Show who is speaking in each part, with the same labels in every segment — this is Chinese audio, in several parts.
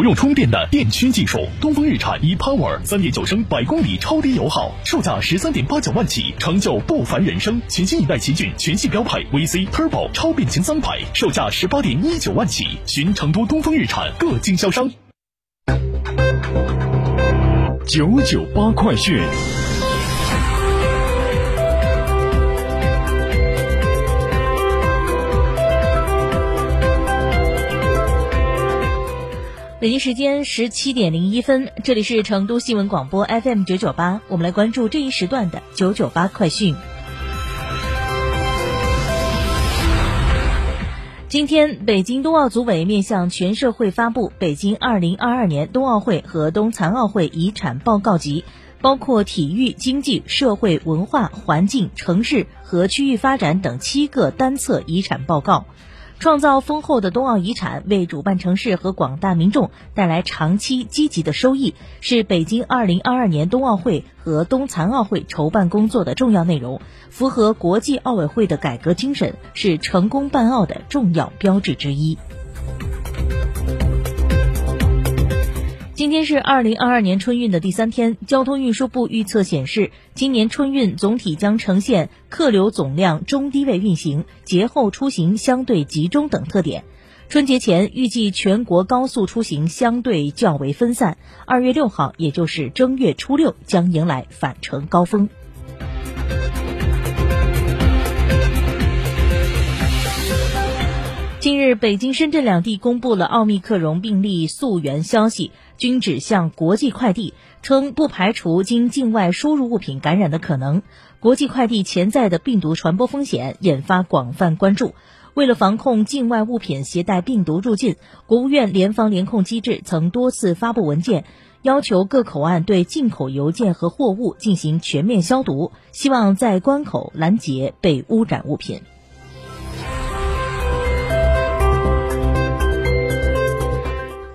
Speaker 1: 不用充电的电驱技术，东风日产 ePower 三点九升百公里超低油耗，售价十三点八九万起，成就不凡人生。全新一代奇骏全系标配 VC Turbo 超变形三排，售价十八点一九万起，寻成都东风日产各经销商。
Speaker 2: 九九八快讯。
Speaker 3: 北京时间十七点零一分，这里是成都新闻广播 FM 九九八，我们来关注这一时段的九九八快讯。今天，北京冬奥组委面向全社会发布《北京二零二二年冬奥会和冬残奥会遗产报告集》，包括体育、经济、社会、文化、环境、城市和区域发展等七个单册遗产报告。创造丰厚的冬奥遗产，为主办城市和广大民众带来长期积极的收益，是北京2022年冬奥会和冬残奥会筹办工作的重要内容，符合国际奥委会的改革精神，是成功办奥的重要标志之一。今天是二零二二年春运的第三天，交通运输部预测显示，今年春运总体将呈现客流总量中低位运行、节后出行相对集中等特点。春节前预计全国高速出行相对较为分散，二月六号，也就是正月初六，将迎来返程高峰。北京、深圳两地公布了奥密克戎病例溯源消息，均指向国际快递，称不排除经境外输入物品感染的可能。国际快递潜在的病毒传播风险引发广泛关注。为了防控境外物品携带病毒入境，国务院联防联控机制曾多次发布文件，要求各口岸对进口邮件和货物进行全面消毒，希望在关口拦截被污染物品。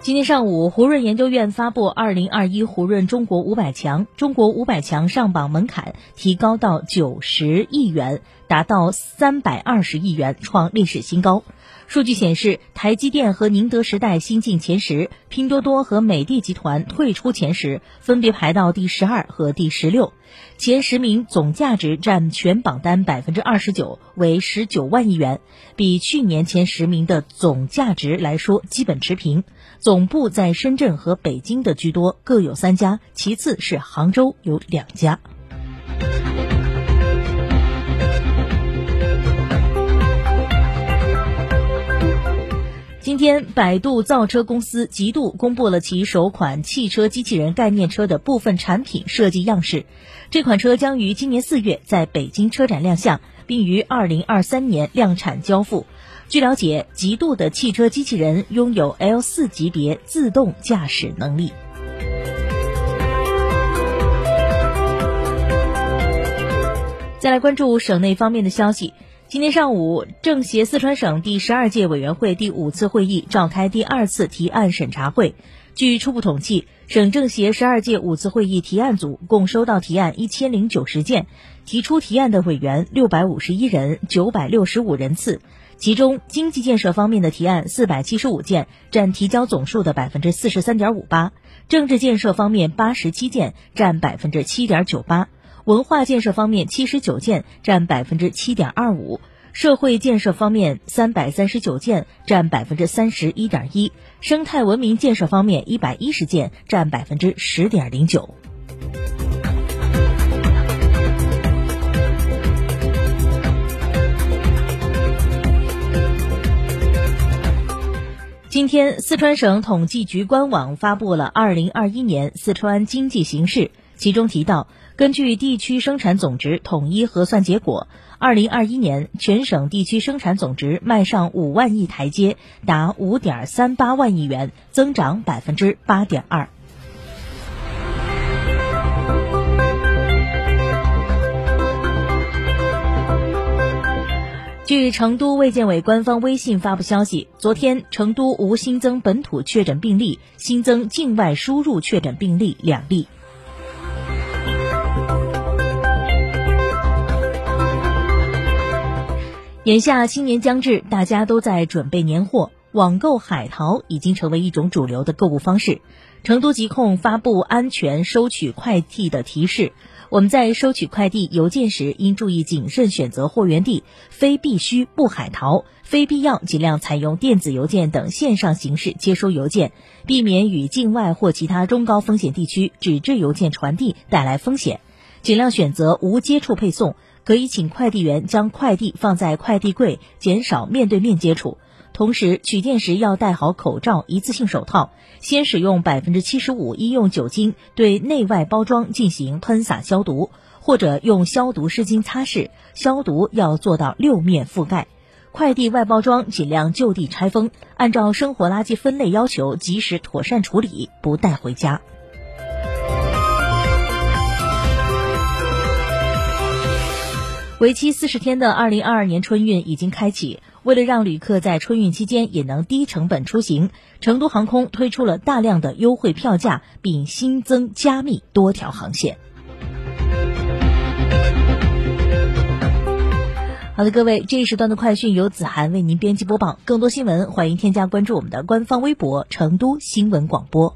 Speaker 3: 今天上午，胡润研究院发布《二零二一胡润中国五百强》，中国五百强上榜门槛提高到九十亿元，达到三百二十亿元，创历史新高。数据显示，台积电和宁德时代新进前十，拼多多和美的集团退出前十，分别排到第十二和第十六。前十名总价值占全榜单百分之二十九，为十九万亿元，比去年前十名的总价值来说基本持平。总部在深圳和北京的居多，各有三家，其次是杭州有两家。今天，百度造车公司极度公布了其首款汽车机器人概念车的部分产品设计样式。这款车将于今年四月在北京车展亮相，并于二零二三年量产交付。据了解，极度的汽车机器人拥有 L 四级别自动驾驶能力。再来关注省内方面的消息。今天上午，政协四川省第十二届委员会第五次会议召开第二次提案审查会。据初步统计，省政协十二届五次会议提案组共收到提案一千零九十件，提出提案的委员六百五十一人，九百六十五人次。其中，经济建设方面的提案四百七十五件，占提交总数的百分之四十三点五八；政治建设方面八十七件，占百分之七点九八。文化建设方面七十九件，占百分之七点二五；社会建设方面三百三十九件，占百分之三十一点一；生态文明建设方面一百一十件，占百分之十点零九。今天，四川省统计局官网发布了二零二一年四川经济形势，其中提到。根据地区生产总值统一核算结果二零二一年全省地区生产总值迈上五万亿台阶达五点三八万亿元增长百分之八点二。据成都卫健委官方微信发布消息昨天成都无新增本土确诊病例新增境外输入确诊病例两例。眼下新年将至，大家都在准备年货，网购海淘已经成为一种主流的购物方式。成都疾控发布安全收取快递的提示。我们在收取快递邮件时，应注意谨慎选择货源地，非必须不海淘，非必要尽量采用电子邮件等线上形式接收邮件，避免与境外或其他中高风险地区纸质邮件传递带来风险。尽量选择无接触配送，可以请快递员将快递放在快递柜，减少面对面接触。同时，取件时要戴好口罩、一次性手套。先使用百分之七十五医用酒精对内外包装进行喷洒消毒，或者用消毒湿巾擦拭。消毒要做到六面覆盖。快递外包装尽量就地拆封，按照生活垃圾分类要求及时妥善处理，不带回家。为期四十天的二零二二年春运已经开启。为了让旅客在春运期间也能低成本出行，成都航空推出了大量的优惠票价，并新增加密多条航线。好的，各位，这一时段的快讯由子涵为您编辑播报。更多新闻，欢迎添加关注我们的官方微博“成都新闻广播”。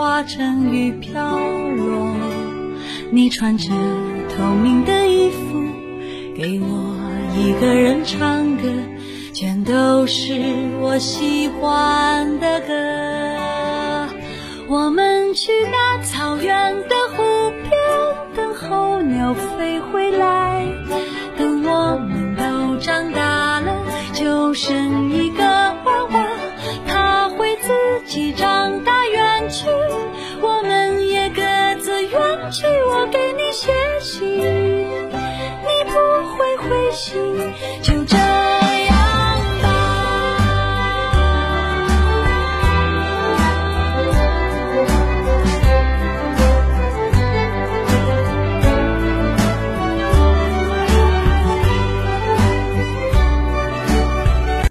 Speaker 4: 化成雨飘落，你穿着透明的衣服，给我一个人唱歌，全都是我喜欢的歌。我们去大草原的湖边，等候鸟飞回来，